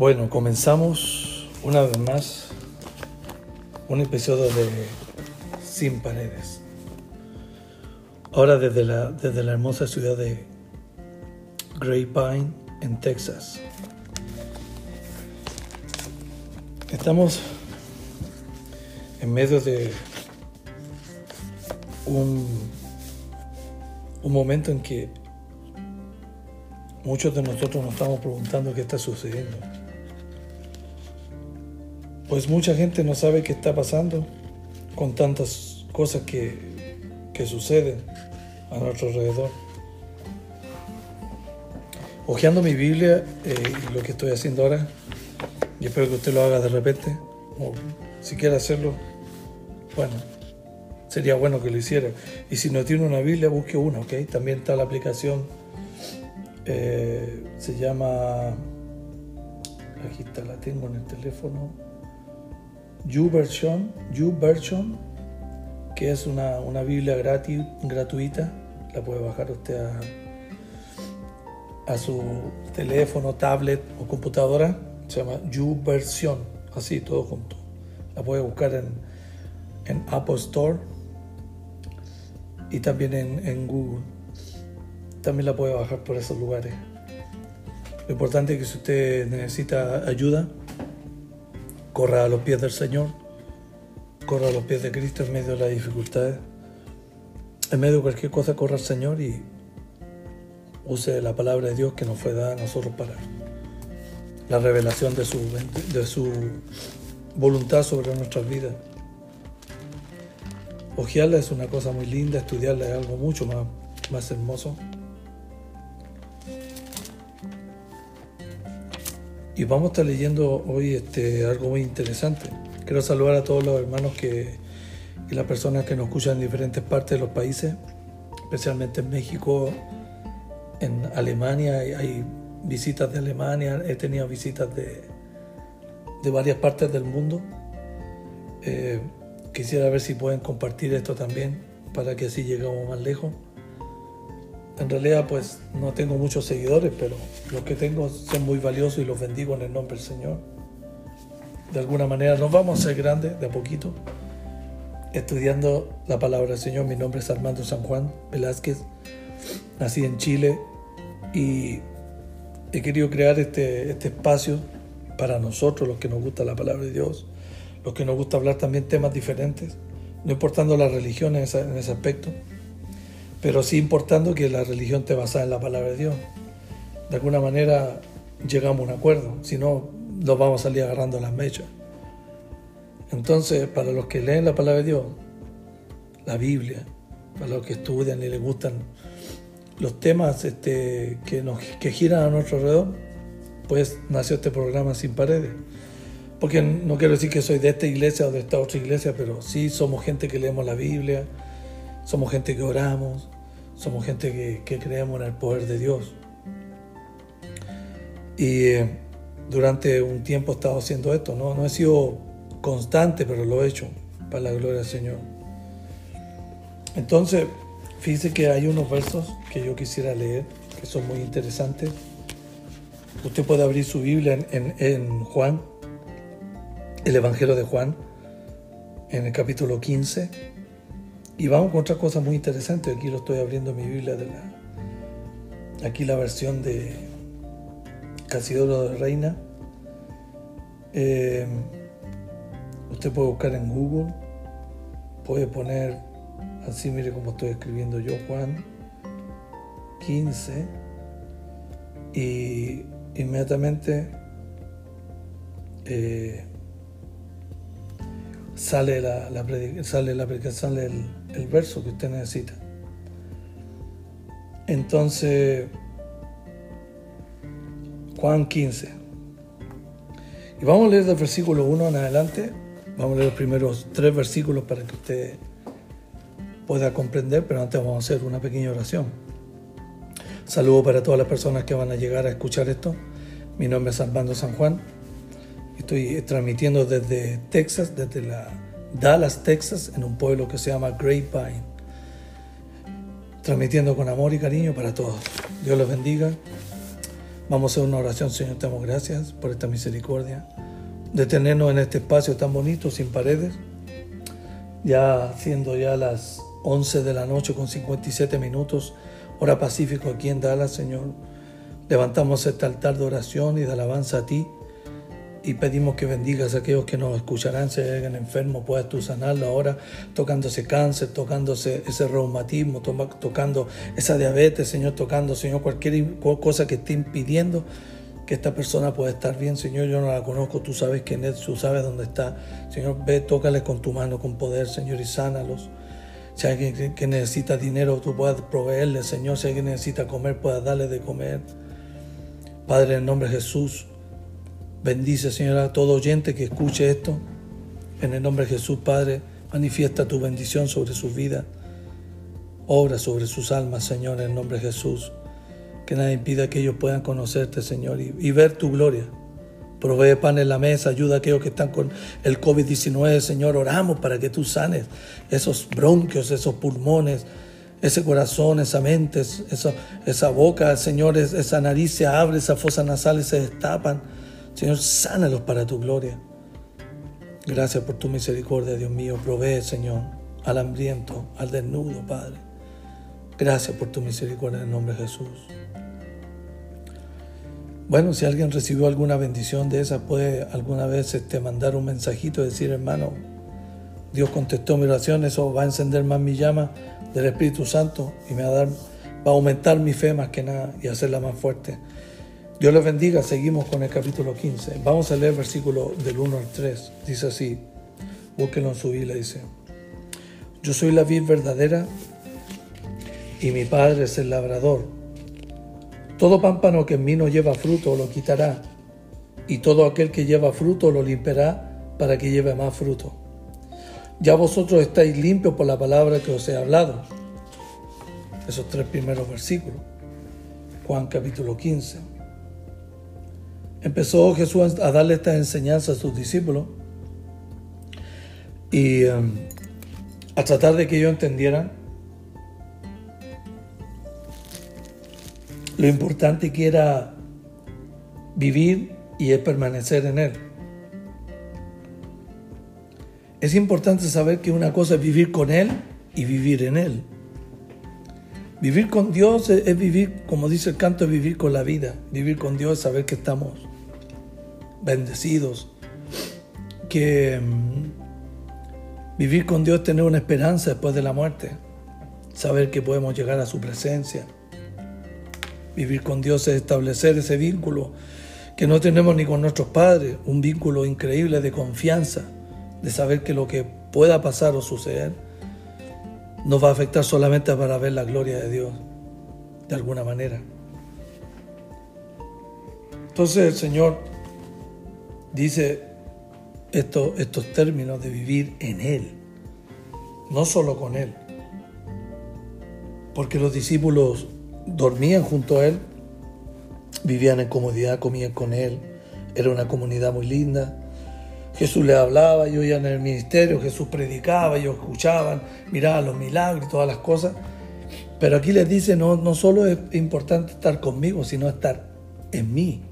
Bueno, comenzamos una vez más un episodio de Sin Paredes. Ahora desde la, desde la hermosa ciudad de Grapevine, en Texas. Estamos en medio de un, un momento en que muchos de nosotros nos estamos preguntando qué está sucediendo. Pues mucha gente no sabe qué está pasando con tantas cosas que, que suceden a nuestro alrededor. Ojeando mi Biblia eh, lo que estoy haciendo ahora, y espero que usted lo haga de repente, si quiere hacerlo, bueno, sería bueno que lo hiciera. Y si no tiene una Biblia, busque una, ¿ok? También está la aplicación, eh, se llama, aquí está, la tengo en el teléfono, YouVersion, YouVersion, que es una, una Biblia gratis, gratuita, la puede bajar usted a, a su teléfono, tablet o computadora, se llama YouVersion, así todo junto. La puede buscar en, en Apple Store y también en, en Google. También la puede bajar por esos lugares. Lo importante es que si usted necesita ayuda, corra a los pies del Señor, corra a los pies de Cristo en medio de las dificultades, en medio de cualquier cosa, corra al Señor y use la palabra de Dios que nos fue dada a nosotros para la revelación de su, de su voluntad sobre nuestras vidas. Ojearla es una cosa muy linda, estudiarla es algo mucho más, más hermoso. Y vamos a estar leyendo hoy este, algo muy interesante. Quiero saludar a todos los hermanos que, y las personas que nos escuchan en diferentes partes de los países, especialmente en México, en Alemania. Hay visitas de Alemania, he tenido visitas de, de varias partes del mundo. Eh, quisiera ver si pueden compartir esto también para que así lleguemos más lejos en realidad pues no tengo muchos seguidores, pero los que tengo son muy valiosos y los bendigo en el nombre del Señor. De alguna manera nos vamos a ser grandes de a poquito, estudiando la palabra del Señor. Mi nombre es Armando San Juan Velázquez, nací en Chile y he querido crear este, este espacio para nosotros, los que nos gusta la palabra de Dios, los que nos gusta hablar también temas diferentes, no importando la religión en ese, en ese aspecto pero sí importando que la religión te basada en la palabra de Dios. De alguna manera llegamos a un acuerdo, si no nos vamos a salir agarrando las mechas. Entonces, para los que leen la palabra de Dios, la Biblia, para los que estudian y les gustan los temas este, que, nos, que giran a nuestro alrededor, pues nació este programa Sin Paredes. Porque no quiero decir que soy de esta iglesia o de esta otra iglesia, pero sí somos gente que leemos la Biblia, somos gente que oramos, somos gente que, creemos en el poder de Dios. Y eh, durante un tiempo he estado haciendo esto, ¿no? no he sido constante, pero lo he hecho para la gloria del Señor. Entonces, fíjese que hay unos versos que yo quisiera leer, que son muy interesantes. Usted puede abrir su Biblia en, en Juan, el Evangelio de Juan, en el capítulo 15 y vamos a encontrar cosas muy interesantes. Aquí lo estoy abriendo mi Biblia de la. Aquí la versión de Casidoro de Reina. Eh, usted puede buscar en Google. Puede poner así, mire como estoy escribiendo yo, Juan 15. Y inmediatamente eh, sale la, la, sale la sale el, el verso que usted necesita. Entonces, Juan 15. Y vamos a leer del versículo 1 en adelante. Vamos a leer los primeros tres versículos para que usted pueda comprender, pero antes vamos a hacer una pequeña oración. Saludo para todas las personas que van a llegar a escuchar esto. Mi nombre es Armando San Juan. Estoy transmitiendo desde Texas, desde la Dallas, Texas, en un pueblo que se llama Grapevine. Transmitiendo con amor y cariño para todos. Dios los bendiga. Vamos a hacer una oración, Señor, te damos gracias por esta misericordia, de tenernos en este espacio tan bonito, sin paredes, ya siendo ya las 11 de la noche con 57 minutos, hora pacífico aquí en Dallas, Señor. Levantamos este altar de oración y de alabanza a ti y pedimos que bendigas a aquellos que nos escucharán, si hay alguien enfermo, puedas tú sanarlo ahora, tocándose cáncer, tocándose ese reumatismo, tocando esa diabetes, Señor, tocando, Señor, cualquier cosa que esté impidiendo que esta persona pueda estar bien, Señor, yo no la conozco, tú sabes quién es, tú sabes dónde está, Señor, ve, tócale con tu mano, con poder, Señor, y sánalos. Si hay alguien que necesita dinero, tú puedas proveerle, Señor, si alguien necesita comer, puedas darle de comer. Padre, en nombre de Jesús, Bendice, Señor, a todo oyente que escuche esto. En el nombre de Jesús, Padre, manifiesta tu bendición sobre su vida. Obra sobre sus almas, Señor, en el nombre de Jesús. Que nada impida que ellos puedan conocerte, Señor, y, ver tu gloria. Provee pan en la mesa, ayuda a aquellos que están con el COVID-19, Señor. Oramos para que tú sanes esos bronquios, esos pulmones, ese corazón, esa mente, esa, boca, Señor, esa nariz se abre, esas fosas nasales se destapan. Señor, sánalos para tu gloria. Gracias por tu misericordia, Dios mío. Provee, Señor, al hambriento, al desnudo, Padre. Gracias por tu misericordia en el nombre de Jesús. Bueno, si alguien recibió alguna bendición de esa, puede alguna vez este, mandar un mensajito y decir, hermano, Dios contestó mi oración, eso va a encender más mi llama del Espíritu Santo y me va a dar, va a aumentar mi fe más que nada y hacerla más fuerte. Dios les bendiga, seguimos con el capítulo 15. Vamos a leer versículo del 1 al 3. Dice así, búsquenlo en su Biblia, dice, yo soy la vid verdadera y mi Padre es el labrador. Todo pámpano que en mí no lleva fruto lo quitará, y todo aquel que lleva fruto lo limpiará para que lleve más fruto. Ya vosotros estáis limpios por la palabra que os he hablado. Esos tres primeros versículos. Juan capítulo 15 empezó Jesús a darle esta enseñanza a sus discípulos y um, a tratar de que ellos entendieran lo importante que era vivir y permanecer en Él. Es importante saber que una cosa es vivir con Él y vivir en Él. Vivir con Dios es, vivir, como dice el canto, es vivir con la vida. Vivir con Dios es saber que estamos bendecidos, que mm, vivir con Dios es tener una esperanza después de la muerte, saber que podemos llegar a su presencia. Vivir con Dios es establecer ese vínculo que no tenemos ni con nuestros padres, un vínculo increíble de confianza, de saber que lo que pueda pasar o suceder nos va a afectar solamente para ver la gloria de Dios, de alguna manera. Entonces el Señor dice estos términos de vivir en Él, no solo con Él, porque los discípulos dormían junto a Él, vivían en comodidad, comían con Él, era una comunidad muy linda. Jesús le hablaba, yo iba en el ministerio, Jesús predicaba, ellos escuchaban, miraban los milagros y todas las cosas. Pero aquí les dice, no, no solo es importante estar conmigo, sino estar en mí.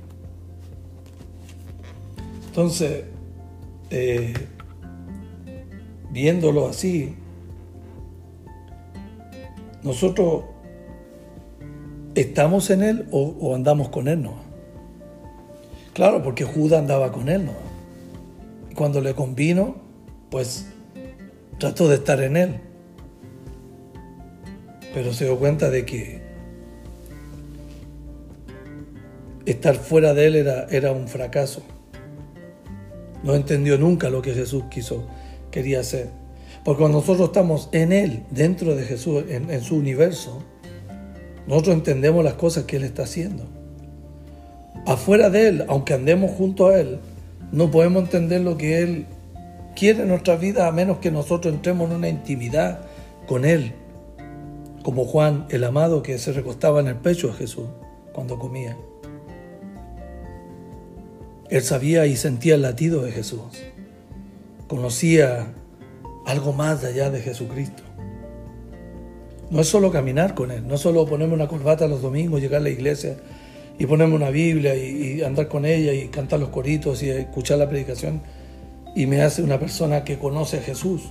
Entonces, eh, viéndolo así, nosotros estamos en Él o, andamos con Él, ¿no? Claro, porque Judas andaba con Él, ¿no? Cuando le convino, pues trató de estar en Él. Pero se dio cuenta de que estar fuera de Él era, era un fracaso. No entendió nunca lo que Jesús quiso, quería hacer. Porque cuando nosotros estamos en Él, dentro de Jesús, en, su universo, nosotros entendemos las cosas que Él está haciendo. Afuera de Él, aunque andemos junto a Él, no podemos entender lo que Él quiere en nuestra vida a menos que nosotros entremos en una intimidad con Él. Como Juan el amado que se recostaba en el pecho de Jesús cuando comía. Él sabía y sentía el latido de Jesús. Conocía algo más allá de Jesucristo. No es solo caminar con Él, no es solo ponerme una corbata los domingos, llegar a la iglesia y ponerme una Biblia y, andar con ella y cantar los coritos y escuchar la predicación y me hace una persona que conoce a Jesús.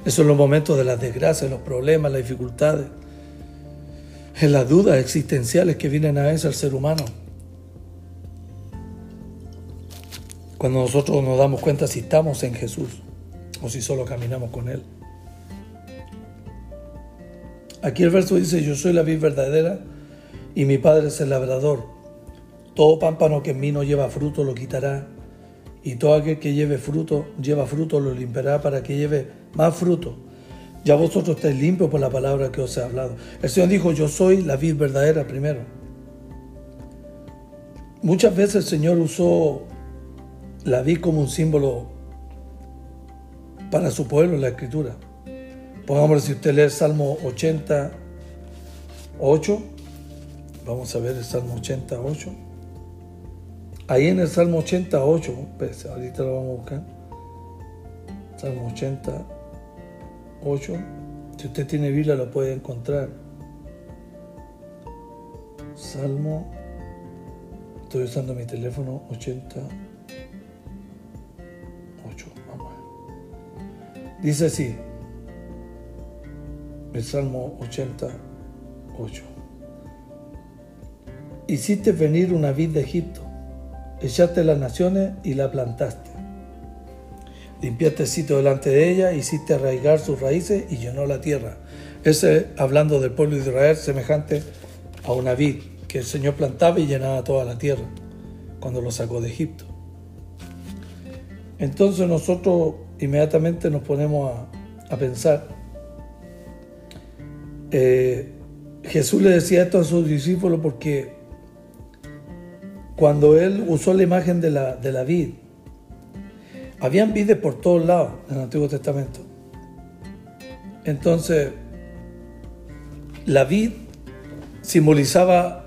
Esos son los momentos de las desgracias, los problemas, las dificultades, en las dudas existenciales que vienen a veces al ser humano. Cuando nosotros nos damos cuenta si estamos en Jesús o si solo caminamos con Él. Aquí el verso dice, yo soy la vid verdadera y mi Padre es el labrador. Todo pámpano que en mí no lleva fruto lo quitará, y todo aquel que lleve fruto, lleva fruto, lo limpiará para que lleve más fruto. Ya vosotros estáis limpios por la palabra que os he hablado. El Señor dijo, yo soy la vid verdadera primero. Muchas veces el Señor usó la vid como un símbolo para su pueblo en la escritura. Pongamos si usted lee el Salmo 88, vamos a ver el Salmo 88. Ahí en el Salmo 88, pues, ahorita lo vamos a buscar. Salmo 88. Si usted tiene Biblia lo puede encontrar. Salmo, estoy usando mi teléfono 88. Vamos a ver. Dice así, el Salmo 88. Hiciste venir una vid de Egipto, echaste las naciones y la plantaste. Limpiaste el sitio delante de ella, hiciste arraigar sus raíces y llenó la tierra. Ese hablando del pueblo de Israel semejante a una vid que el Señor plantaba y llenaba toda la tierra cuando lo sacó de Egipto. Entonces nosotros inmediatamente nos ponemos a, a pensar eh, Jesús le decía esto a sus discípulos porque cuando él usó la imagen de la, de la vid, habían vides por todos lados en el Antiguo Testamento. Entonces, la vid simbolizaba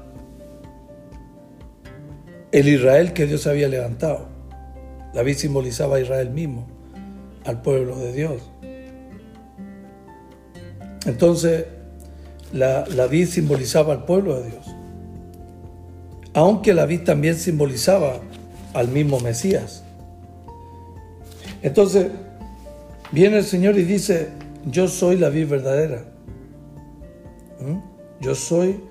el Israel que Dios había levantado. La vid simbolizaba a Israel mismo, al pueblo de Dios. Entonces, la, vid simbolizaba al pueblo de Dios. Aunque la vid también simbolizaba al mismo Mesías. Entonces, viene el Señor y dice, yo soy la vid verdadera. ¿Mm? Yo soy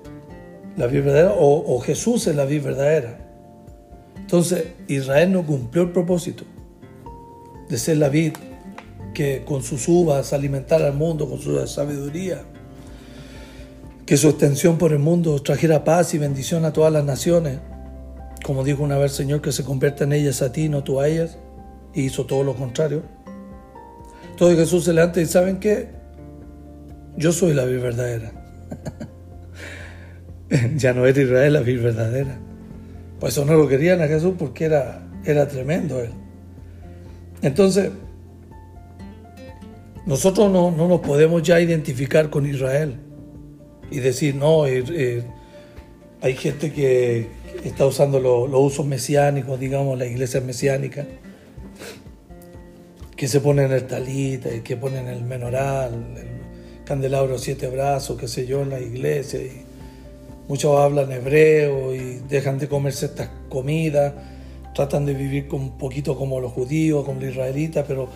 la vid verdadera o, o Jesús es la vid verdadera. Entonces, Israel no cumplió el propósito de ser la vid que con sus uvas alimentara al mundo con su sabiduría que su extensión por el mundo trajera paz y bendición a todas las naciones. Como dijo una vez el Señor, que se convierta en ellas a ti, no tú a ellas. Y hizo todo lo contrario. Todo Jesús se levanta y ¿saben qué? Yo soy la vida verdadera. ya no era Israel la vida verdadera. Por eso no lo querían a Jesús porque era, era tremendo él. Entonces, nosotros no, no nos podemos ya identificar con Israel y decir, no, eh, eh, hay gente que está usando los usos mesiánicos, digamos, la iglesia mesiánica, que se ponen el talita que ponen el menoral, el candelabro siete brazos, qué sé yo, en la iglesia. Y muchos hablan hebreo y dejan de comerse estas comidas, tratan de vivir un poquito como los judíos, como los israelitas, pero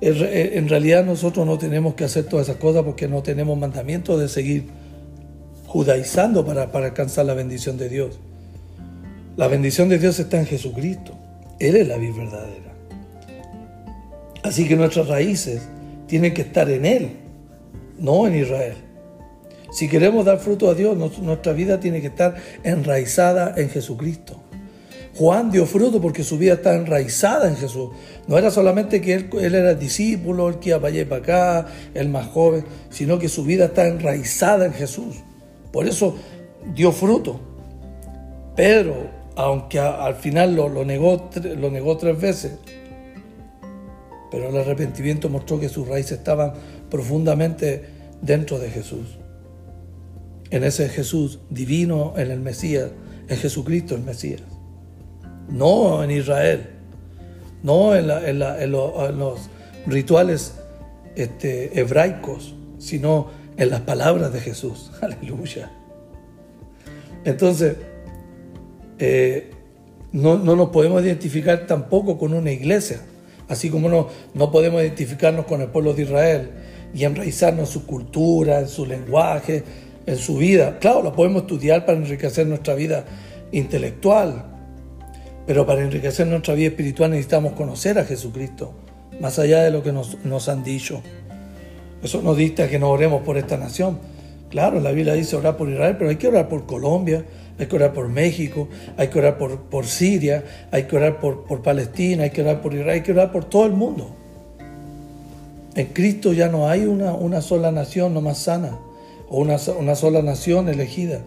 en realidad nosotros no tenemos que hacer todas esas cosas porque no tenemos mandamiento de seguir judaizando para, para alcanzar la bendición de Dios. La bendición de Dios está en Jesucristo. Él es la vida verdadera. Así que nuestras raíces tienen que estar en Él, no en Israel. Si queremos dar fruto a Dios, nuestra vida tiene que estar enraizada en Jesucristo. Juan dio fruto porque su vida está enraizada en Jesús. No era solamente que él, era discípulo, el que iba para allá y para acá, el más joven, sino que su vida está enraizada en Jesús. Por eso dio fruto. Pero, aunque al final lo, negó, lo negó tres veces, pero el arrepentimiento mostró que sus raíces estaban profundamente dentro de Jesús. En ese Jesús divino, en el Mesías, en Jesucristo el Mesías. No en Israel, no en, los rituales este, hebraicos, sino en las palabras de Jesús. Aleluya. Entonces, eh, no, nos podemos identificar tampoco con una iglesia, así como no, no podemos identificarnos con el pueblo de Israel y enraizarnos en su cultura, en su lenguaje, en su vida. Claro, lo podemos estudiar para enriquecer nuestra vida intelectual, pero para enriquecer nuestra vida espiritual necesitamos conocer a Jesucristo, más allá de lo que nos, nos han dicho. Eso nos dicta que no oremos por esta nación. Claro, la Biblia dice orar por Israel, pero hay que orar por Colombia, hay que orar por México, hay que orar por, Siria, hay que orar por, Palestina, hay que orar por Israel, hay que orar por todo el mundo. En Cristo ya no hay una, sola nación no más sana o una sola nación elegida.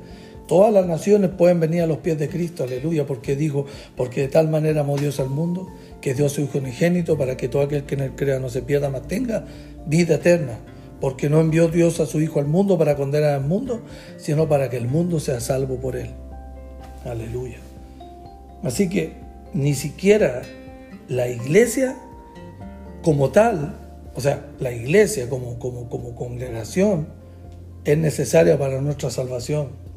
Todas las naciones pueden venir a los pies de Cristo, aleluya, porque dijo, porque de tal manera amó Dios al mundo, que dio su Hijo unigénito para que todo aquel que en él crea no se pierda, mas tenga vida eterna. Porque no envió Dios a su Hijo al mundo para condenar al mundo, sino para que el mundo sea salvo por él. Aleluya. Así que ni siquiera la iglesia como tal, o sea, la iglesia como, como, como congregación, es necesaria para nuestra salvación.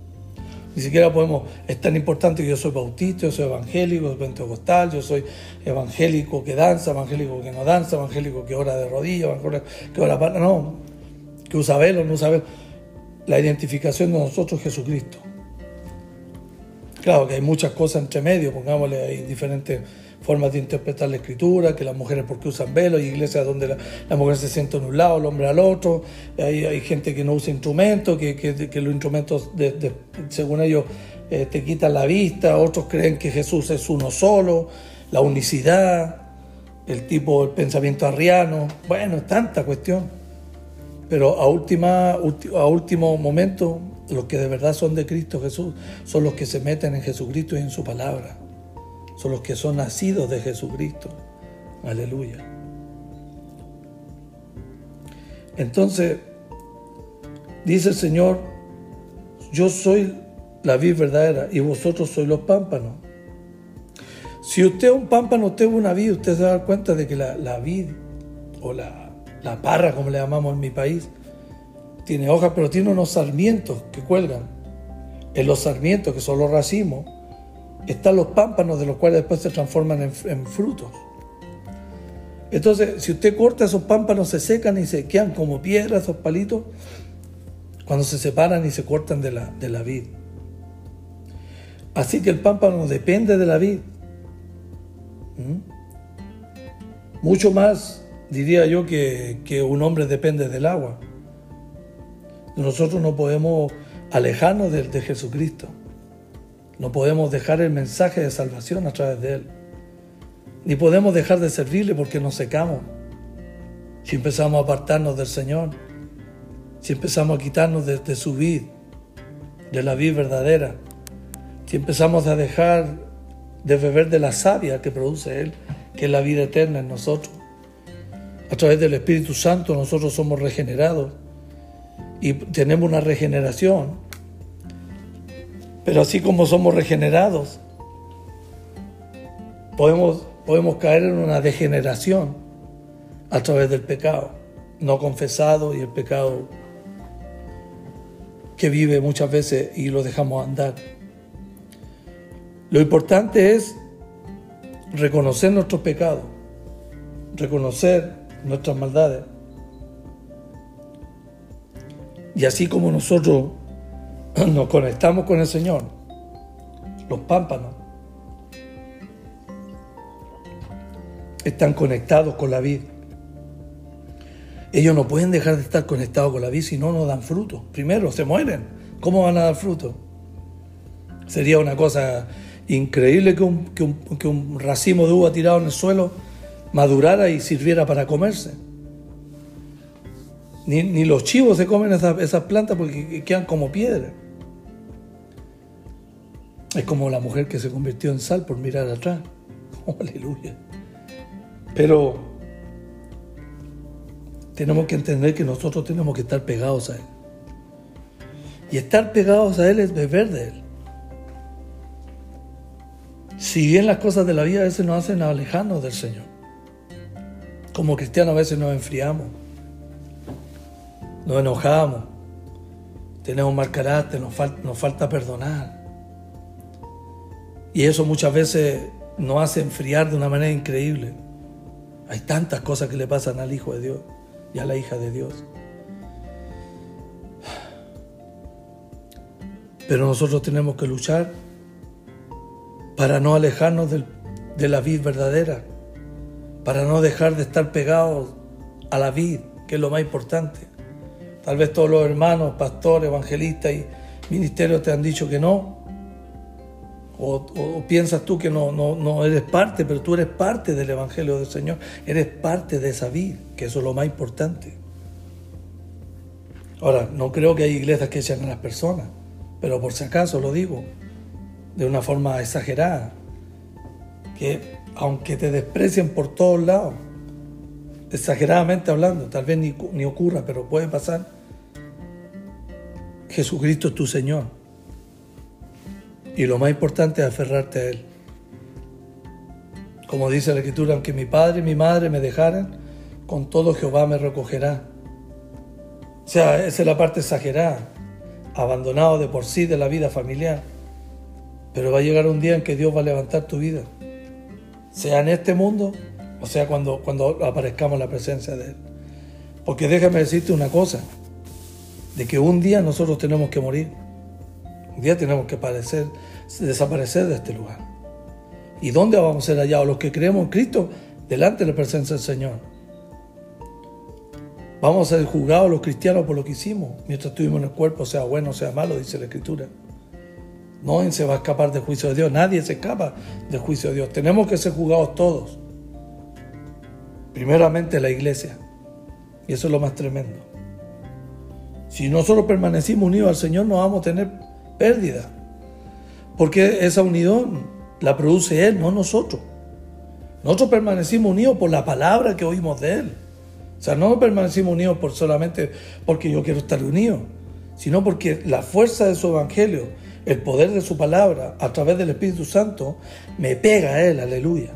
Ni siquiera podemos, es tan importante que yo soy bautista, yo soy evangélico, soy pentecostal, yo soy evangélico que danza, evangélico que no danza, evangélico que ora de rodillas, evangélico que ora para... No, que usa velo, no usa. La identificación de nosotros es Jesucristo. Claro que hay muchas cosas entre medio, pongámosle, hay diferentes formas de interpretar la escritura, que las mujeres porque usan velo, hay iglesias donde la, mujer se sienta en un lado, el hombre al otro, hay, gente que no usa instrumentos, que, los instrumentos, según ellos, eh, te quitan la vista, otros creen que Jesús es uno solo, la unicidad, el tipo, el pensamiento arriano, bueno, tanta cuestión. Pero a, última, a último momento, los que de verdad son de Cristo Jesús son los que se meten en Jesucristo y en su palabra son los que son nacidos de Jesucristo. Aleluya. Entonces, dice el Señor, yo soy la vid verdadera y vosotros sois los pámpanos. Si usted es un pámpano, usted es una vid, usted se da cuenta de que la, la vid o la, la parra, como le llamamos en mi país, tiene hojas, pero tiene unos sarmientos que cuelgan. En los sarmientos, que son los racimos, están los pámpanos de los cuales después se transforman en, frutos. Entonces, si usted corta esos pámpanos, se secan y se quedan como piedras esos palitos cuando se separan y se cortan de la, de la vid. Así que el pámpano depende de la vid. ¿Mm? Mucho más, diría yo, que, que un hombre depende del agua. Nosotros no podemos alejarnos de Jesucristo. No podemos dejar el mensaje de salvación a través de Él. Ni podemos dejar de servirle porque nos secamos. Si empezamos a apartarnos del Señor, si empezamos a quitarnos de, su vid, de la vida verdadera, si empezamos a dejar de beber de la savia que produce Él, que es la vida eterna en nosotros. A través del Espíritu Santo nosotros somos regenerados y tenemos una regeneración pero así como somos regenerados, podemos, podemos caer en una degeneración a través del pecado no confesado y el pecado que vive muchas veces y lo dejamos andar. Lo importante es reconocer nuestros pecados, reconocer nuestras maldades. Y así como nosotros nos conectamos con el Señor, los pámpanos están conectados con la vida. Ellos no pueden dejar de estar conectados con la vida si no, no dan fruto. Primero, se mueren. ¿Cómo van a dar fruto? Sería una cosa increíble que un, que un racimo de uva tirado en el suelo madurara y sirviera para comerse. Ni, los chivos se comen esas, plantas porque quedan como piedra. Es como la mujer que se convirtió en sal por mirar atrás. Oh, aleluya. Pero tenemos que entender que nosotros tenemos que estar pegados a Él. Y estar pegados a Él es beber de Él. Si bien las cosas de la vida a veces nos hacen alejarnos del Señor, como cristianos a veces nos enfriamos nos enojamos, tenemos mal carácter, nos, nos falta perdonar. Y eso muchas veces nos hace enfriar de una manera increíble. Hay tantas cosas que le pasan al Hijo de Dios y a la hija de Dios. Pero nosotros tenemos que luchar para no alejarnos de la vid verdadera, para no dejar de estar pegados a la vid, que es lo más importante. Tal vez todos los hermanos, pastores, evangelistas y ministerios te han dicho que no, o, piensas tú que no, no, no, eres parte, pero tú eres parte del Evangelio del Señor, eres parte de esa vida, que eso es lo más importante. Ahora, no creo que hay iglesias que echen a las personas, pero por si acaso lo digo, de una forma exagerada, que aunque te desprecien por todos lados, exageradamente hablando, tal vez ni, ni ocurra, pero puede pasar, Jesucristo es tu Señor y lo más importante es aferrarte a Él. Como dice la Escritura, aunque mi padre y mi madre me dejaran, con todo Jehová me recogerá. O sea, esa es la parte exagerada, abandonado de por sí de la vida familiar. Pero va a llegar un día en que Dios va a levantar tu vida, sea en este mundo o sea cuando, cuando aparezcamos en la presencia de Él. Porque déjame decirte una cosa, de que un día nosotros tenemos que morir. Un día tenemos que desaparecer de este lugar. ¿Y dónde vamos a ser allá? los que creemos en Cristo, delante de la presencia del Señor. Vamos a ser juzgados los cristianos por lo que hicimos, mientras estuvimos en el cuerpo, sea bueno o sea malo, dice la Escritura. No se va a escapar del juicio de Dios, nadie se escapa del juicio de Dios. Tenemos que ser juzgados todos. Primeramente la iglesia. Y eso es lo más tremendo. Si nosotros permanecimos unidos al Señor, no vamos a tener pérdida. Porque esa unión la produce Él, no nosotros. Nosotros permanecimos unidos por la palabra que oímos de Él. O sea, no permanecimos unidos por solamente porque yo quiero estar unido, sino porque la fuerza de su evangelio, el poder de su palabra, a través del Espíritu Santo, me pega a Él, aleluya.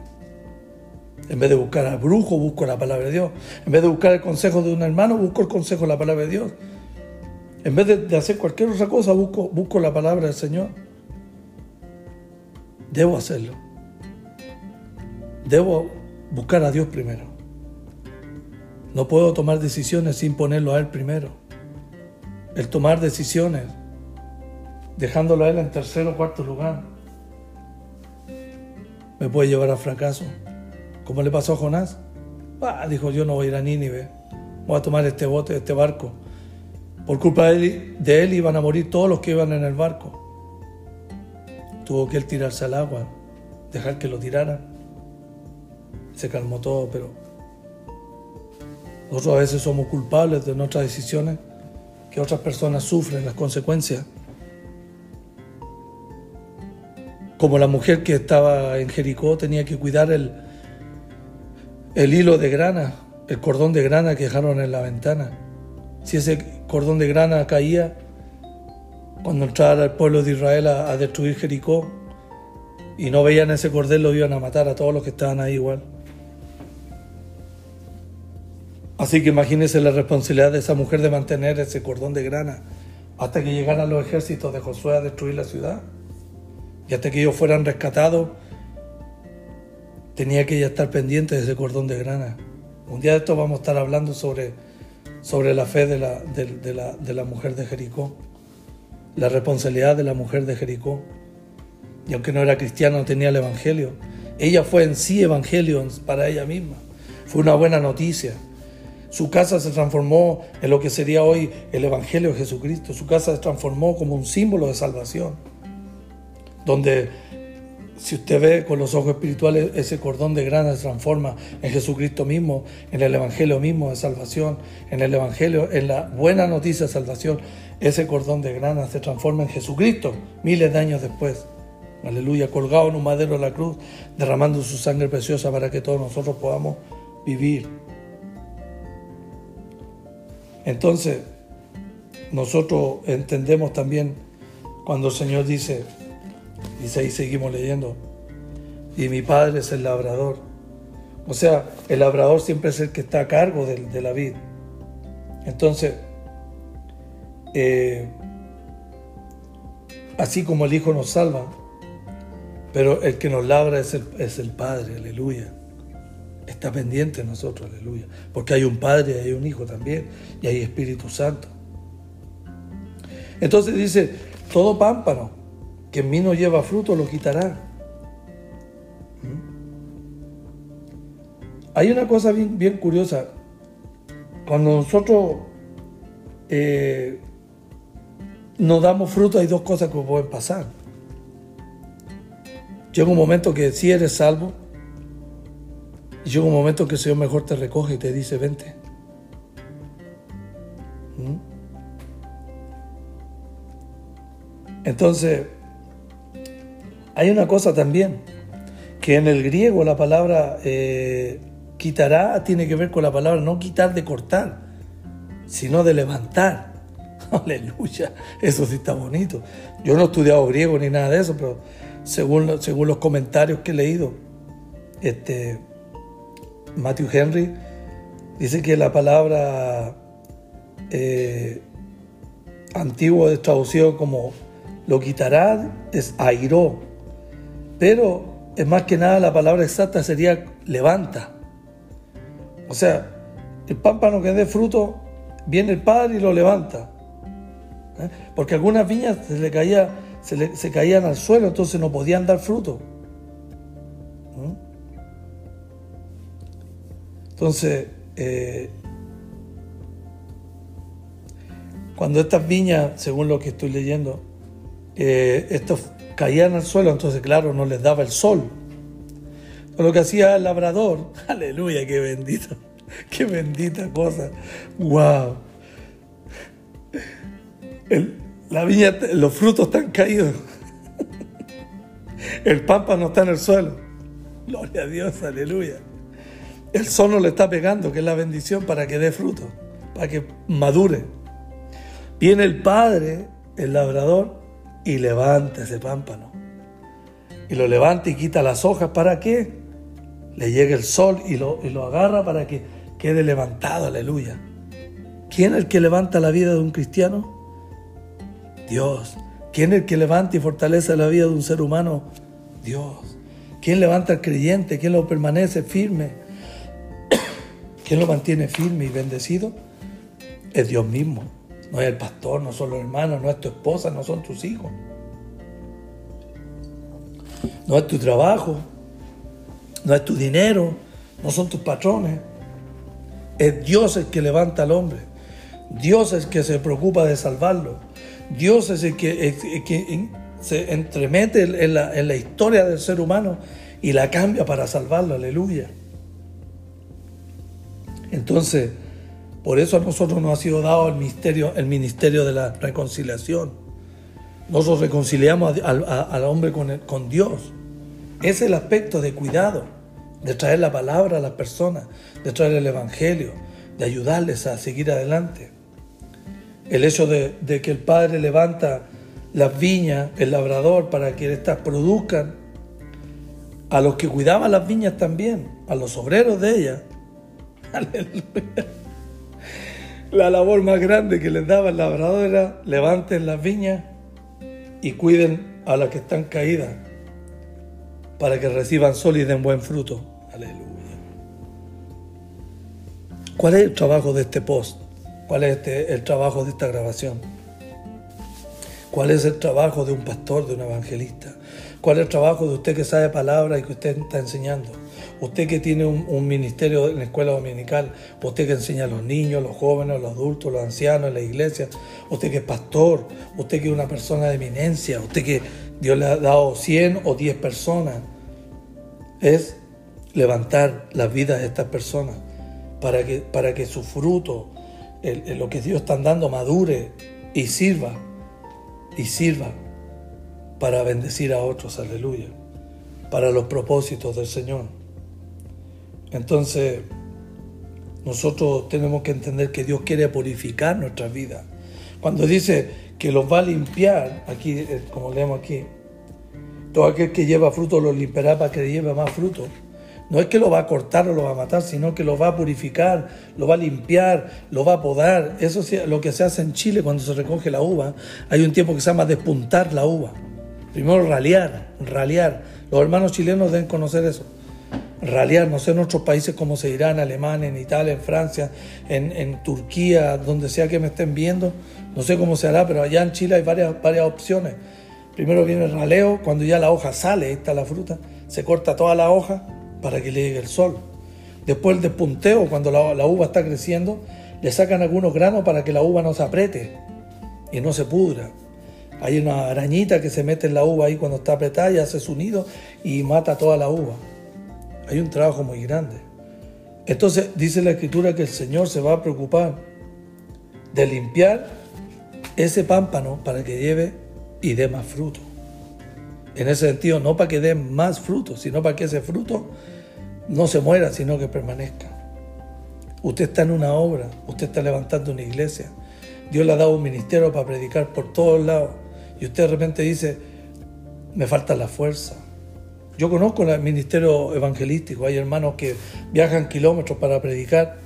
En vez de buscar al brujo, busco la palabra de Dios. En vez de buscar el consejo de un hermano, busco el consejo de la palabra de Dios. En vez de, hacer cualquier otra cosa, busco, busco la palabra del Señor. Debo hacerlo. Debo buscar a Dios primero. No puedo tomar decisiones sin ponerlo a Él primero. El tomar decisiones, dejándolo a Él en tercer o cuarto lugar, me puede llevar a fracaso. Como le pasó a Jonás. Ah, dijo, yo no voy a ir a Nínive. Voy a tomar este bote, este barco por culpa de él, iban a morir todos los que iban en el barco. Tuvo que él tirarse al agua, dejar que lo tiraran. Se calmó todo, pero nosotros a veces somos culpables de nuestras decisiones, que otras personas sufren las consecuencias. Como la mujer que estaba en Jericó tenía que cuidar el, el hilo de grana, el cordón de grana que dejaron en la ventana. Si ese cordón de grana caía cuando entrara el pueblo de Israel a, destruir Jericó y no veían ese cordel, lo iban a matar a todos los que estaban ahí igual. Así que imagínense la responsabilidad de esa mujer de mantener ese cordón de grana hasta que llegaran los ejércitos de Josué a destruir la ciudad. Y hasta que ellos fueran rescatados, tenía que ella estar pendiente de ese cordón de grana. Un día de esto vamos a estar hablando sobre sobre la fe de la, de, la, mujer de Jericó, la responsabilidad de la mujer de Jericó. Y aunque no era cristiana, no tenía el Evangelio. Ella fue en sí Evangelio para ella misma. Fue una buena noticia. Su casa se transformó en lo que sería hoy el Evangelio de Jesucristo. Su casa se transformó como un símbolo de salvación, donde si usted ve con los ojos espirituales, ese cordón de grana se transforma en Jesucristo mismo, en el Evangelio mismo de salvación, en el Evangelio, en la buena noticia de salvación. Ese cordón de grana se transforma en Jesucristo miles de años después. Aleluya, colgado en un madero de la cruz, derramando su sangre preciosa para que todos nosotros podamos vivir. Entonces, nosotros entendemos también cuando el Señor dice, Dice ahí, seguimos leyendo. Y mi padre es el labrador. O sea, el labrador siempre es el que está a cargo de, la vid. Entonces, eh, así como el Hijo nos salva, Pero el que nos labra es el, es el Padre, aleluya. Está pendiente de nosotros, aleluya. Porque hay un Padre, hay un Hijo también, y hay Espíritu Santo. Entonces dice, todo pámpano que en mí no lleva fruto lo quitará. ¿Mm? Hay una cosa bien, curiosa. Cuando nosotros eh, no damos fruto, hay dos cosas que pueden pasar. Llega un momento que si eres salvo, y llega un momento que el Señor mejor te recoge y te dice, vente. ¿Mm? Entonces, hay una cosa también, que en el griego la palabra eh, quitará tiene que ver con la palabra no quitar de cortar, sino de levantar. Aleluya, eso sí está bonito. Yo no he estudiado griego ni nada de eso, pero según, según los comentarios que he leído, este, Matthew Henry dice que la palabra eh, antiguo es traducido como lo quitará, es airó, pero es más que nada la palabra exacta sería levanta. O sea, el pámpano que dé fruto, viene el Padre y lo levanta. ¿Eh? Porque algunas viñas se le caía se, caían al suelo, entonces no podían dar fruto. ¿Mm? Entonces, eh, cuando estas viñas, según lo que estoy leyendo, eh, estos caían al suelo, entonces claro, no les daba el sol. lo que hacía el labrador, aleluya, qué bendito, qué bendita cosa, wow. El, la viña, los frutos están caídos. El pámpano está en el suelo. Gloria a Dios, aleluya. El sol no le está pegando, que es la bendición para que dé fruto, para que madure. Viene el Padre, el labrador, y levanta ese pámpano. Y lo levanta y quita las hojas. ¿Para qué? Le llega el sol y lo, y lo agarra para que quede levantado, aleluya. ¿Quién es el que levanta la vida de un cristiano? Dios. ¿Quién es el que levanta y fortalece la vida de un ser humano? Dios. ¿Quién levanta al creyente? ¿Quién lo permanece firme? ¿Quién lo mantiene firme y bendecido? Es Dios mismo. No es el pastor, no son los hermanos, no es tu esposa, no son tus hijos. No es tu trabajo, no es tu dinero, no son tus patrones. Es Dios el que levanta al hombre. Dios es el que se preocupa de salvarlo. Dios es el que, se entremete en la, historia del ser humano y la cambia para salvarlo, aleluya. Entonces, por eso a nosotros nos ha sido dado el ministerio, el ministerio de la reconciliación. Nosotros reconciliamos al, hombre con, con Dios. Es el aspecto de cuidado, de traer la palabra a las personas, de traer el Evangelio, de ayudarles a seguir adelante. El hecho de, que el Padre levanta las viñas, el labrador, para que éstas produzcan, a los que cuidaban las viñas también, a los obreros de ellas. Aleluya. La labor más grande que les daba el labrador era levanten las viñas y cuiden a las que están caídas para que reciban sol y den buen fruto. Aleluya. ¿Cuál es el trabajo de este post? ¿Cuál es este, el trabajo de esta grabación? ¿Cuál es el trabajo de un pastor, de un evangelista? ¿Cuál es el trabajo de usted que sabe palabras y que usted está enseñando? Usted que tiene un, ministerio en la escuela dominical, usted que enseña a los niños, los jóvenes, los adultos, los ancianos en la iglesia, usted que es pastor, usted que es una persona de eminencia, usted que Dios le ha dado 100 o 10 personas, es levantar las vidas de estas personas para que, para que su fruto lo que Dios está dando madure y sirva, y sirva para bendecir a otros, aleluya, para los propósitos del Señor. Entonces, nosotros tenemos que entender que Dios quiere purificar nuestra vida. Cuando dice que los va a limpiar, aquí, eh, como leemos aquí, todo aquel que lleva fruto lo limpiará para que lleve más fruto. No es que lo va a cortar o lo va a matar, sino que lo va a purificar, lo va a limpiar, lo va a podar. Eso es lo que se hace en Chile cuando se recoge la uva. Hay un tiempo que se llama despuntar la uva. Primero ralear, ralear. Los hermanos chilenos deben conocer eso. Ralear, no sé en otros países como se dirá, en Alemania, en Italia, en Francia, en, Turquía, donde sea que me estén viendo. No sé cómo se hará, pero allá en Chile hay varias, varias opciones. Primero viene el raleo, cuando ya la hoja sale, ahí está la fruta, se corta toda la hoja para que le llegue el sol. Después el despunteo, cuando la, la uva está creciendo, le sacan algunos granos para que la uva no se apriete y no se pudra. Hay una arañita que se mete en la uva ahí cuando está apretada y hace su nido y mata toda la uva. Hay un trabajo muy grande. Entonces dice la escritura que el Señor se va a preocupar de limpiar ese pámpano para que lleve y dé más fruto. En ese sentido, no para que dé más fruto, sino para que ese fruto no se muera, sino que permanezca. Usted está en una obra, usted está levantando una iglesia. Dios le ha dado un ministerio para predicar por todos lados. Y usted de repente dice, me falta la fuerza. Yo conozco el ministerio evangelístico, hay hermanos que viajan kilómetros para predicar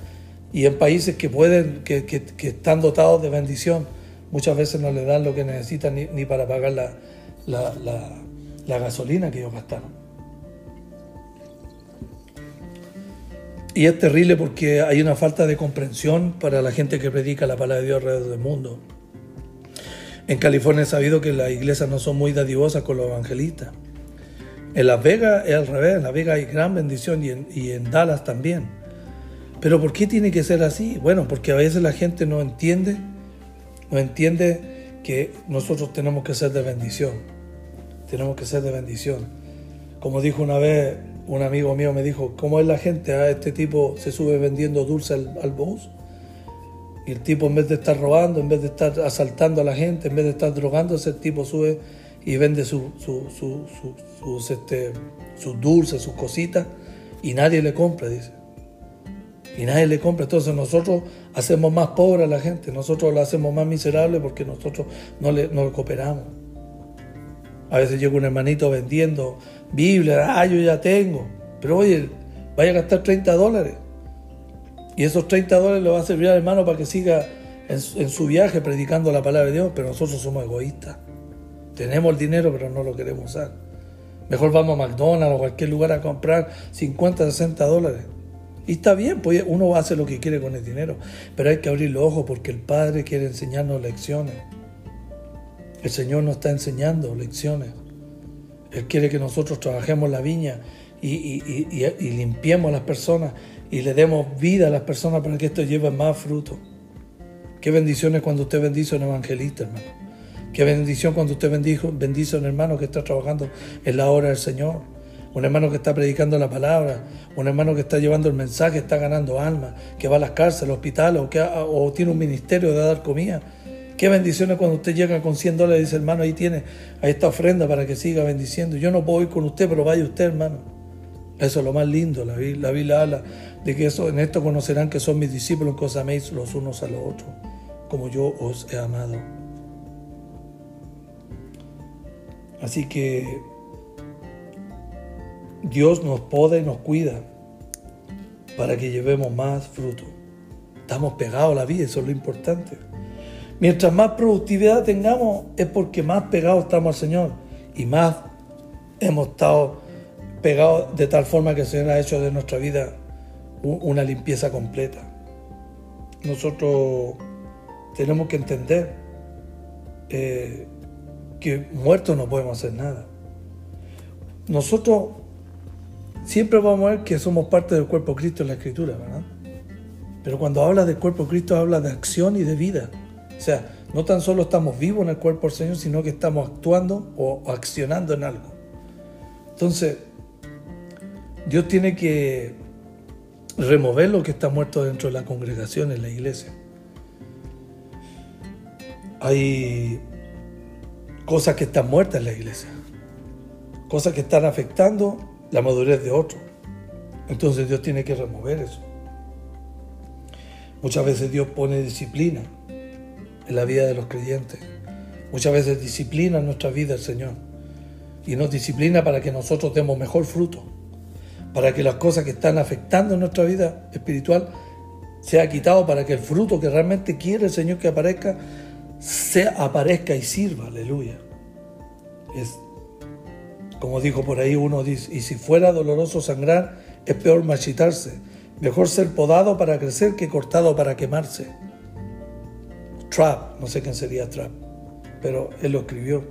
y en países que pueden, que, están dotados de bendición, muchas veces no le dan lo que necesitan ni, para pagar la, la gasolina que ellos gastaron. Y es terrible porque hay una falta de comprensión para la gente que predica la palabra de Dios alrededor del mundo. En California he sabido que las iglesias no son muy dadivosas con los evangelistas. En Las Vegas es al revés, en Las Vegas hay gran bendición y en, Dallas también. Pero ¿por qué tiene que ser así? Bueno, porque a veces la gente no entiende, no entiende que nosotros tenemos que ser de bendición. Tenemos que ser de bendición. Como dijo una vez un amigo mío me dijo, ¿cómo es la gente? ah, este tipo se sube vendiendo dulce al, bus. Y el tipo en vez de estar robando, en vez de estar asaltando a la gente, en vez de estar drogando, ese tipo sube y vende su, sus, este, sus dulces, sus cositas, y nadie le compra, dice. Y nadie le compra. Entonces nosotros hacemos más pobre a la gente, nosotros la hacemos más miserable porque nosotros no le, no cooperamos. A veces llega un hermanito vendiendo Biblia, ah, yo ya tengo. Pero oye, vaya a gastar 30 dólares. Y esos 30 dólares le va a servir al hermano para que siga en, su viaje predicando la palabra de Dios, pero nosotros somos egoístas. Tenemos el dinero, pero no lo queremos usar. Mejor vamos a McDonald's o cualquier lugar a comprar 50, 60 dólares. Y está bien, pues uno va a hacer lo que quiere con el dinero, pero hay que abrir los ojos porque el Padre quiere enseñarnos lecciones. El Señor nos está enseñando lecciones. Él quiere que nosotros trabajemos la viña y, limpiemos a las personas y le demos vida a las personas para que esto lleve más fruto. Qué bendiciones cuando usted bendice a un evangelista, hermano. Qué bendición cuando usted bendijo, bendice a un hermano que está trabajando en la obra del Señor. Un hermano que está predicando la palabra, un hermano que está llevando el mensaje, está ganando almas, que va a las cárceles, hospitales o, que, o tiene un ministerio de dar comida. Qué bendiciones cuando usted llega con 100 dólares y dice, hermano, ahí tiene, ahí esta ofrenda para que siga bendiciendo. Yo no puedo ir con usted, pero vaya usted, hermano. Eso es lo más lindo. La, la Biblia habla de que eso, en esto conocerán que son mis discípulos, que os améis los unos a los otros, como yo os he amado. Así que Dios nos poda y nos cuida para que llevemos más fruto. Estamos pegados a la vida, eso es lo importante. Mientras más productividad tengamos es porque más pegados estamos al Señor y más hemos estado pegados de tal forma que el Señor ha hecho de nuestra vida una limpieza completa. Nosotros tenemos que entender eh, que muertos no podemos hacer nada. Nosotros siempre vamos a ver que somos parte del cuerpo de Cristo en la Escritura, ¿verdad? Pero cuando habla del cuerpo de Cristo habla de acción y de vida. O sea, no tan solo estamos vivos en el cuerpo del Señor, sino que estamos actuando o accionando en algo. Entonces, Dios tiene que remover lo que está muerto dentro de la congregación, en la iglesia. Hay cosas que están muertas en la iglesia, cosas que están afectando la madurez de otro. Entonces Dios tiene que remover eso. Muchas veces Dios pone disciplina en la vida de los creyentes. Muchas veces disciplina nuestra vida el Señor. Y nos disciplina para que nosotros demos mejor fruto. Para que las cosas que están afectando nuestra vida espiritual sea quitado para que el fruto que realmente quiere el Señor que aparezca, sea, aparezca y sirva. Aleluya. Es Como dijo por ahí uno, dice, y si fuera doloroso sangrar, es peor marchitarse. Mejor ser podado para crecer que cortado para quemarse. Trap, no sé quién sería Trap, pero él lo escribió.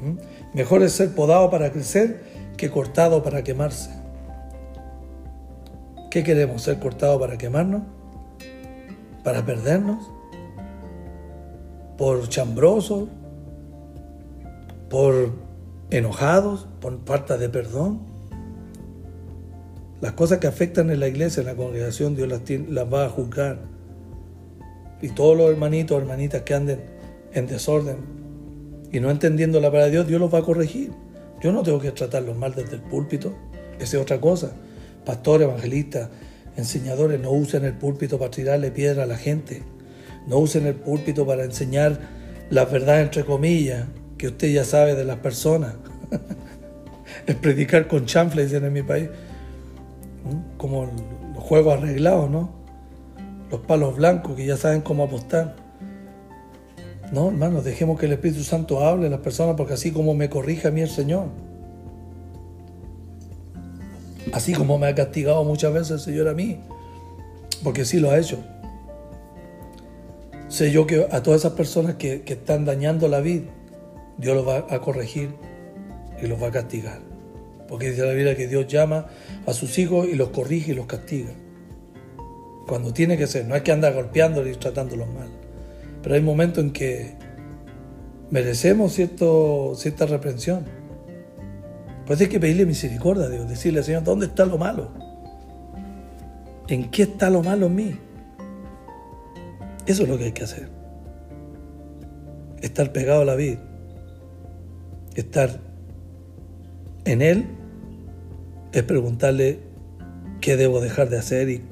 ¿Mm? Mejor es ser podado para crecer que cortado para quemarse. ¿Qué queremos? ¿Ser cortado para quemarnos? ¿Para perdernos? ¿Por chambrosos? ¿Por enojados? ¿Por falta de perdón? Las cosas que afectan en la iglesia, en la congregación, Dios las, va a juzgar. Y todos los hermanitos hermanitas que anden en desorden y no entendiendo la palabra de Dios, Dios los va a corregir. Yo no tengo que tratarlos mal desde el púlpito, esa es otra cosa. Pastores, evangelistas, enseñadores, no usen el púlpito para tirarle piedra a la gente. No usen el púlpito para enseñar la verdad entre comillas que usted ya sabe de las personas. es predicar con chanfle, dicen en mi país. ¿Mm? Como los juegos arreglados, ¿no? Los palos blancos que ya saben cómo apostar. No, hermanos, dejemos que el Espíritu Santo hable a las personas porque así como me corrige a mí el Señor, así como me ha castigado muchas veces el Señor a mí, porque sí lo ha hecho. Sé yo que a todas esas personas que, que están dañando la vida, Dios los va a corregir y los va a castigar. Porque dice la Biblia que Dios llama a sus hijos y los corrige y los castiga. Cuando tiene que ser, no es que anda golpeándolos y tratándolos mal. Pero hay momentos en que merecemos cierto, cierta reprensión. Pues hay que pedirle misericordia a Dios, decirle, Señor, ¿dónde está lo malo? ¿En qué está lo malo en mí? Eso es lo que hay que hacer. Estar pegado a la vida. Estar en Él es preguntarle qué debo dejar de hacer y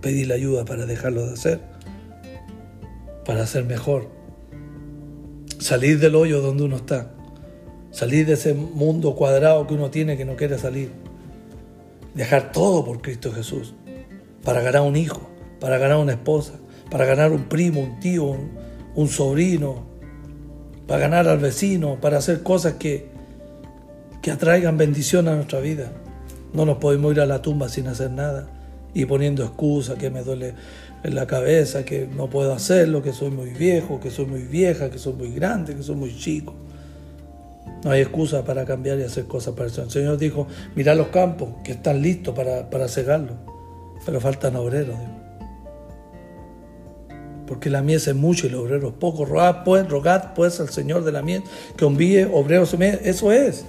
pedirle ayuda para dejarlo de hacer para ser mejor. Salir del hoyo donde uno está. Salir de ese mundo cuadrado que uno tiene que no quiere salir. Dejar todo por Cristo Jesús. Para ganar un hijo, para ganar una esposa, para ganar un primo, un tío, un, sobrino, para ganar al vecino, para hacer cosas que, que atraigan bendición a nuestra vida. No nos podemos ir a la tumba sin hacer nada y poniendo excusas, que me duele en la cabeza, que no puedo hacerlo, que soy muy viejo, que soy muy vieja, que soy muy grande, que soy muy chico. No hay excusa para cambiar y hacer cosas para eso. El Señor dijo, mira los campos que están listos para, para pero faltan obreros. Porque la mies es mucho y los obreros pocos. Rogad pues, rogad pues al Señor de la mies que envíe obreros. Eso es.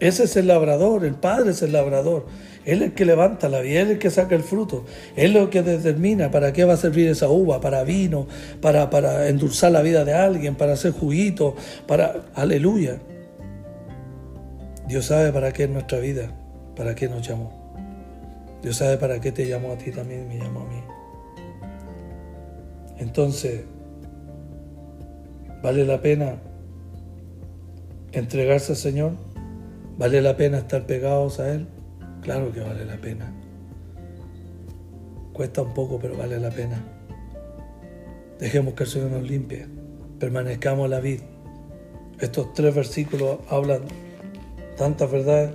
Ese es el labrador, el Padre es el labrador. Él es el que levanta la vida, Él es el que saca el fruto. Él es el que determina para qué va a servir esa uva, para vino, para, para endulzar la vida de alguien, para hacer juguito, para... Aleluya. Dios sabe para qué es nuestra vida, para qué nos llamó. Dios sabe para qué te llamó a ti también, me llamó a mí. Entonces, ¿vale la pena entregarse al Señor? ¿Vale la pena estar pegados a Él? Claro que vale la pena. Cuesta un poco, pero vale la pena. Dejemos que el Señor nos limpie. Permanezcamos la vida. Estos tres versículos hablan tantas verdades.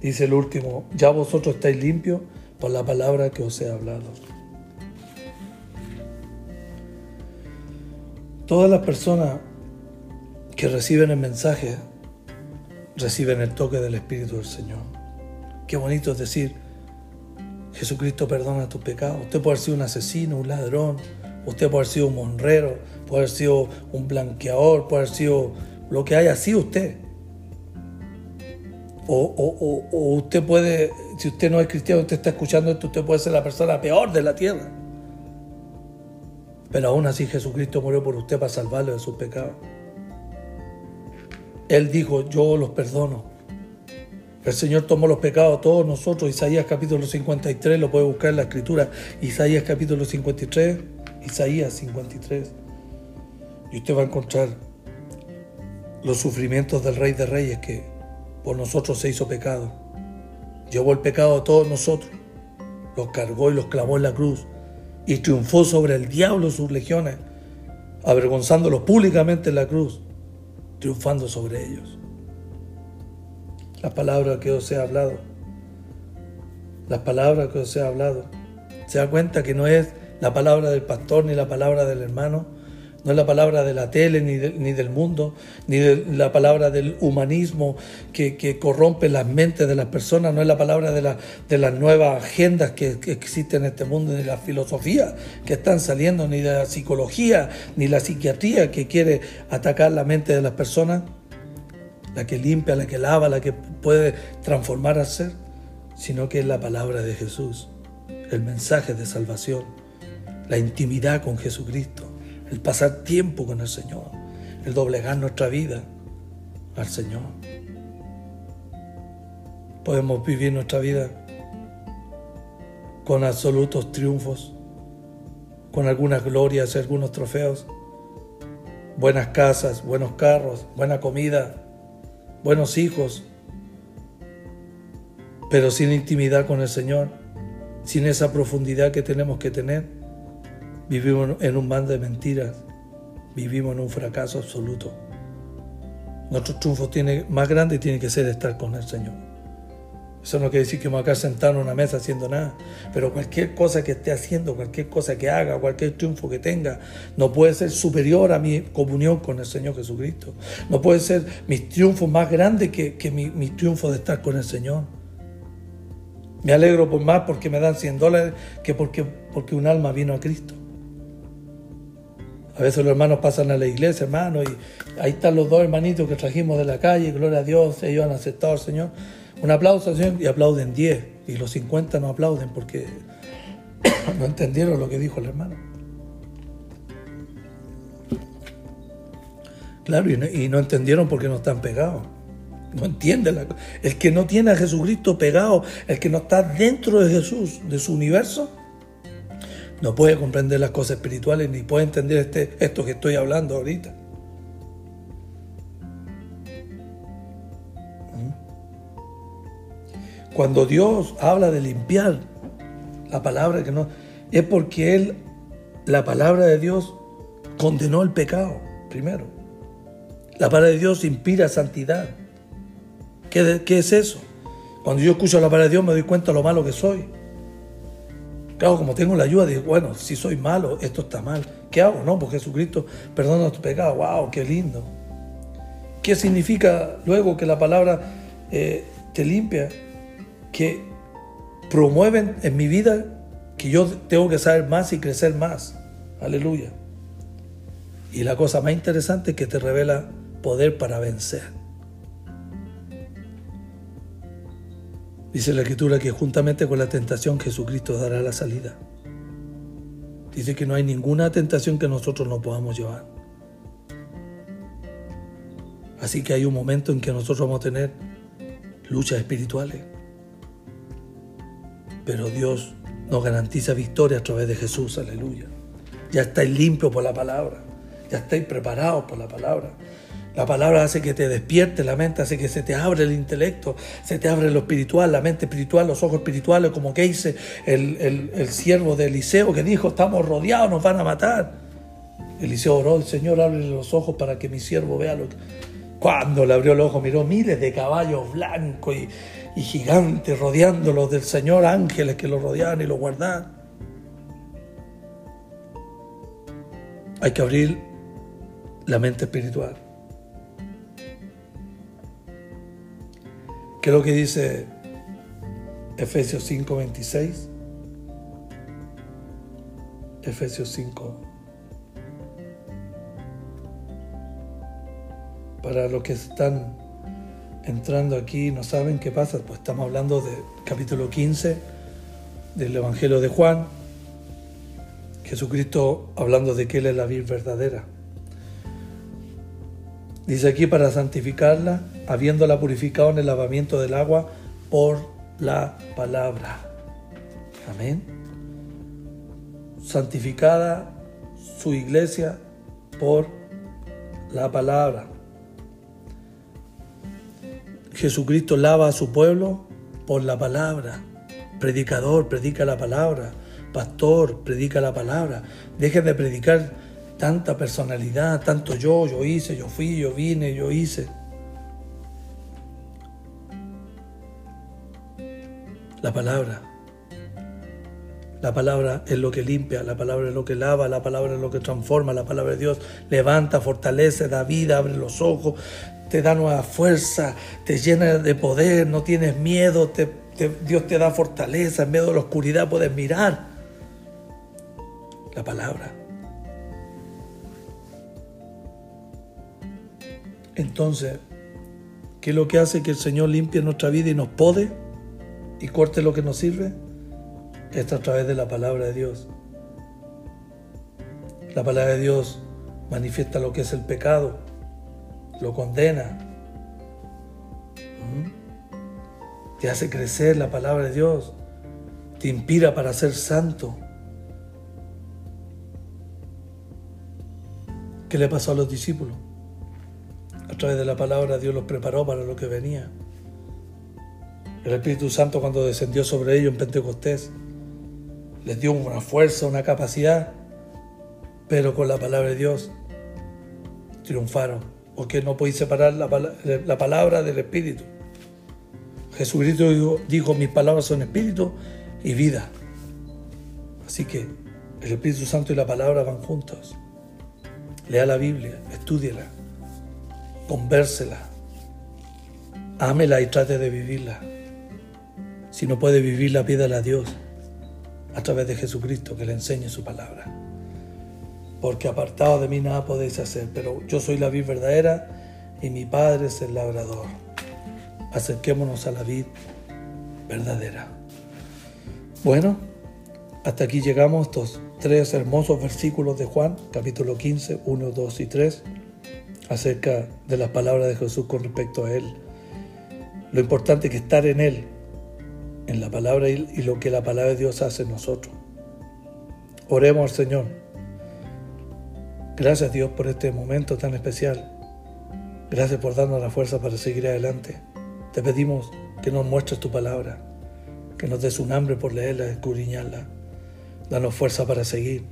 Dice el último, ya vosotros estáis limpios por la palabra que os he hablado. Todas las personas que reciben el mensaje reciben el toque del Espíritu del Señor. Qué bonito es decir, Jesucristo perdona tus pecados. Usted puede haber sido un asesino, un ladrón, usted puede haber sido un monrero, puede haber sido un blanqueador, puede haber sido lo que haya sido usted. O, usted puede, si usted no es cristiano, usted está escuchando esto, usted puede ser la persona peor de la tierra. Pero aún así Jesucristo murió por usted para salvarlo de sus pecados. Él dijo, yo los perdono. El Señor tomó los pecados de todos nosotros. Isaías capítulo 53, lo puede buscar en la escritura. Isaías capítulo 53, Isaías 53. Y usted va a encontrar los sufrimientos del Rey de Reyes que por nosotros se hizo pecado. Llevó el pecado de todos nosotros. Los cargó y los clavó en la cruz. Y triunfó sobre el diablo sus legiones, avergonzándolos públicamente en la cruz, triunfando sobre ellos. las palabras que os he hablado. Las palabras que os he hablado. Se da cuenta que no es la palabra del pastor ni la palabra del hermano, no es la palabra de la tele ni, ni del mundo, ni de la palabra del humanismo que, corrompe las mentes de las personas, no es la palabra de, la, de las nuevas agendas que, que, existen en este mundo, ni la filosofía que están saliendo, ni de la psicología, ni la psiquiatría que quiere atacar la mente de las personas, la que limpia, la que lava, la que puede transformar al ser, sino que es la palabra de Jesús, el mensaje de salvación, la intimidad con Jesucristo el pasar tiempo con el Señor, el doblegar nuestra vida al Señor. Podemos vivir nuestra vida con absolutos triunfos, con algunas glorias y algunos trofeos, buenas casas, buenos carros, buena comida, buenos hijos, pero sin intimidad con el Señor, sin esa profundidad que tenemos que tener Vivimos en un mar de mentiras. Vivimos en un fracaso absoluto. Nuestro triunfo tiene, más grande tiene que ser estar con el Señor. Eso no quiere decir que vamos a quedar sentados en una mesa haciendo nada, pero cualquier cosa que esté haciendo, cualquier cosa que haga, cualquier triunfo que tenga, no puede ser superior a mi comunión con el Señor Jesucristo. No puede ser mis triunfos más grandes que, que mi, mi triunfo de estar con el Señor. Me alegro por más porque me dan 100 dólares que porque, porque un alma vino a Cristo. A veces los hermanos pasan a la iglesia, hermano, y ahí están los dos hermanitos que trajimos de la calle, gloria a Dios, ellos han aceptado al Señor. Un aplauso, Señor, y aplauden 10, y los 50 no aplauden porque no entendieron lo que dijo el hermano. Claro, y no, entendieron porque no están pegados. No entiende la El que no tiene a Jesucristo pegado, el que no está dentro de Jesús, de su universo, no puede comprender las cosas espirituales ni puede entender este, esto que estoy hablando ahorita. ¿Mm? Cuando Dios habla de limpiar la palabra que no es porque él la palabra de Dios condenó el pecado primero. La palabra de Dios inspira santidad. ¿Qué, ¿Qué, es eso? Cuando yo escucho la palabra de Dios me doy cuenta de lo malo que soy. Claro, como tengo la ayuda, digo, bueno, si soy malo, esto está mal. ¿Qué hago? No, porque Jesucristo perdona tu pecado. ¡Wow! ¡Qué lindo! ¿Qué significa luego que la palabra eh, te limpia? Que promueven en mi vida que yo tengo que saber más y crecer más. Aleluya. Y la cosa más interesante es que te revela poder para vencer. Dice la escritura que juntamente con la tentación Jesucristo dará la salida. Dice que no hay ninguna tentación que nosotros no podamos llevar. Así que hay un momento en que nosotros vamos a tener luchas espirituales. Pero Dios nos garantiza victoria a través de Jesús, aleluya. Ya estáis limpios por la palabra, ya estáis preparados por la palabra. La palabra hace que te despierte la mente, hace que se te abre el intelecto, se te abre lo espiritual, la mente espiritual, los ojos espirituales, como que dice el, siervo de Eliseo que dijo, estamos rodeados, nos van a matar. Eliseo oró, el Señor abre los ojos para que mi siervo vea lo que... Cuando le abrió los ojos miró miles de caballos blancos y, y gigantes rodeándolos del Señor, ángeles que lo rodeaban y lo guardaban. Hay que abrir la mente espiritual. ¿Qué es lo que dice Efesios 5, 26? Efesios 5. Para los que están entrando aquí y no saben qué pasa, pues estamos hablando del capítulo 15 del Evangelio de Juan. Jesucristo hablando de que Él es la vida verdadera. Dice aquí para santificarla habiéndola purificado en el lavamiento del agua por la palabra. Amén. Santificada su iglesia por la palabra. Jesucristo lava a su pueblo por la palabra. Predicador, predica la palabra. Pastor, predica la palabra. Deje de predicar tanta personalidad, tanto yo, yo hice, yo fui, yo vine, yo hice. La palabra. La palabra es lo que limpia, la palabra es lo que lava, la palabra es lo que transforma, la palabra de Dios levanta, fortalece, da vida, abre los ojos, te da nueva fuerza, te llena de poder, no tienes miedo, Dios te da fortaleza, en medio de la oscuridad puedes mirar. La palabra. Entonces, ¿qué es lo que hace que el Señor limpie nuestra vida y nos pode y corte lo que nos sirve? Esto a través de la palabra de Dios. La palabra de Dios manifiesta lo que es el pecado, lo condena. ¿Mm? Te hace crecer la palabra de Dios, te inspira para ser santo. ¿Qué le pasó a los discípulos? A través de la palabra Dios los preparó para lo que venía. El Espíritu Santo cuando descendió sobre ellos en Pentecostés les dio una fuerza, una capacidad, pero con la palabra de Dios triunfaron, porque no podéis separar la, la palabra del Espíritu. Jesucristo dijo, dijo, mis palabras son espíritu y vida. Así que el Espíritu Santo y la palabra van juntos. Lea la Biblia, estúdiela convérsela, ámela y trate de vivirla. Si no puede vivirla, pídala a Dios a través de Jesucristo que le enseñe su palabra. Porque apartado de mí nada podéis hacer, pero yo soy la vid verdadera y mi Padre es el labrador. Acerquémonos a la vid verdadera. Bueno, hasta aquí llegamos estos tres hermosos versículos de Juan, capítulo 15, 1, 2 y 3 acerca de las palabras de Jesús con respecto a Él. Lo importante que estar en Él, en la palabra y lo que la palabra de Dios hace en nosotros. Oremos al Señor. Gracias Dios por este momento tan especial. Gracias por darnos la fuerza para seguir adelante. Te pedimos que nos muestres tu palabra, que nos des un hambre por leerla, escudriñarla. Danos fuerza para seguir.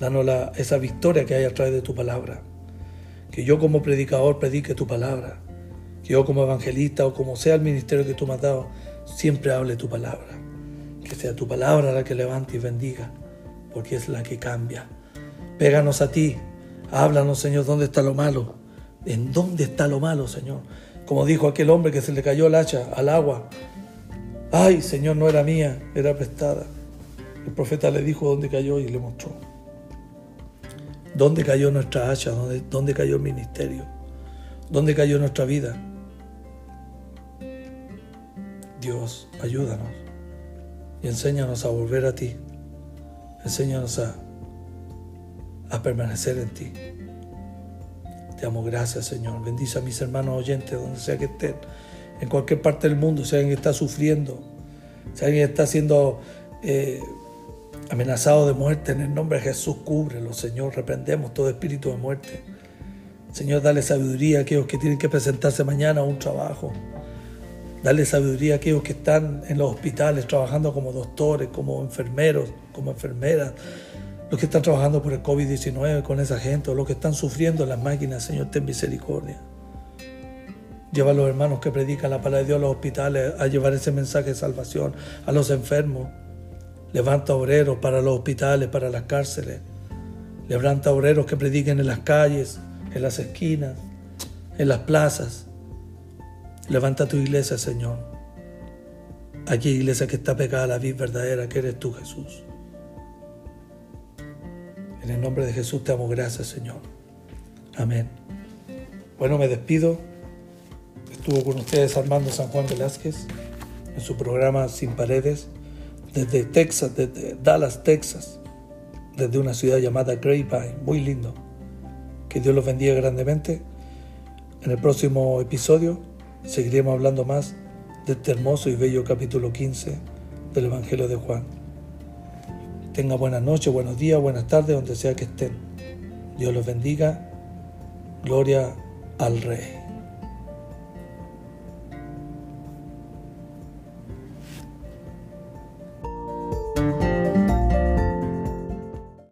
Danos esa victoria que hay a través de tu palabra que yo como predicador predique tu palabra, que yo como evangelista o como sea el ministerio que tú me has dado, siempre hable tu palabra, que sea tu palabra la que levante y bendiga, porque es la que cambia. Péganos a ti, háblanos Señor, ¿dónde está lo malo? ¿En dónde está lo malo, Señor? Como dijo aquel hombre que se le cayó el hacha al agua. Ay, Señor, no era mía, era prestada. El profeta le dijo dónde cayó y le mostró. ¿Dónde cayó nuestra hacha? ¿Dónde, ¿Dónde, cayó el ministerio? ¿Dónde cayó nuestra vida? Dios, ayúdanos y enséñanos a volver a ti. Enséñanos a, permanecer en ti. Te damos gracias, Señor. Bendice a mis hermanos oyentes, donde sea que estén, en cualquier parte del mundo, si alguien está sufriendo, si alguien está siendo eh, amenazado de muerte, en el nombre de Jesús, cúbrelo, Señor. Reprendemos todo espíritu de muerte. Señor, dale sabiduría a aquellos que tienen que presentarse mañana a un trabajo. Dale sabiduría a aquellos que están en los hospitales trabajando como doctores, como enfermeros, como enfermeras. Los que están trabajando por el COVID-19 con esa gente, o los que están sufriendo en las máquinas, Señor, ten misericordia. Lleva a los hermanos que predican la palabra de Dios a los hospitales a llevar ese mensaje de salvación a los enfermos. Levanta obreros para los hospitales, para las cárceles. Levanta obreros que prediquen en las calles, en las esquinas, en las plazas. Levanta tu iglesia, Señor. Aquí iglesia que está pegada a la vida verdadera, que eres tú, Jesús. En el nombre de Jesús te amo, gracias, Señor. Amén. Bueno, me despido. Estuvo con ustedes Armando San Juan Velázquez en su programa Sin Paredes desde Texas, desde Dallas, Texas, desde una ciudad llamada Grapevine, muy lindo. Que Dios los bendiga grandemente. En el próximo episodio seguiremos hablando más de este hermoso y bello capítulo 15 del Evangelio de Juan. Tenga buenas noches, buenos días, buenas tardes, donde sea que estén. Dios los bendiga. Gloria al Rey.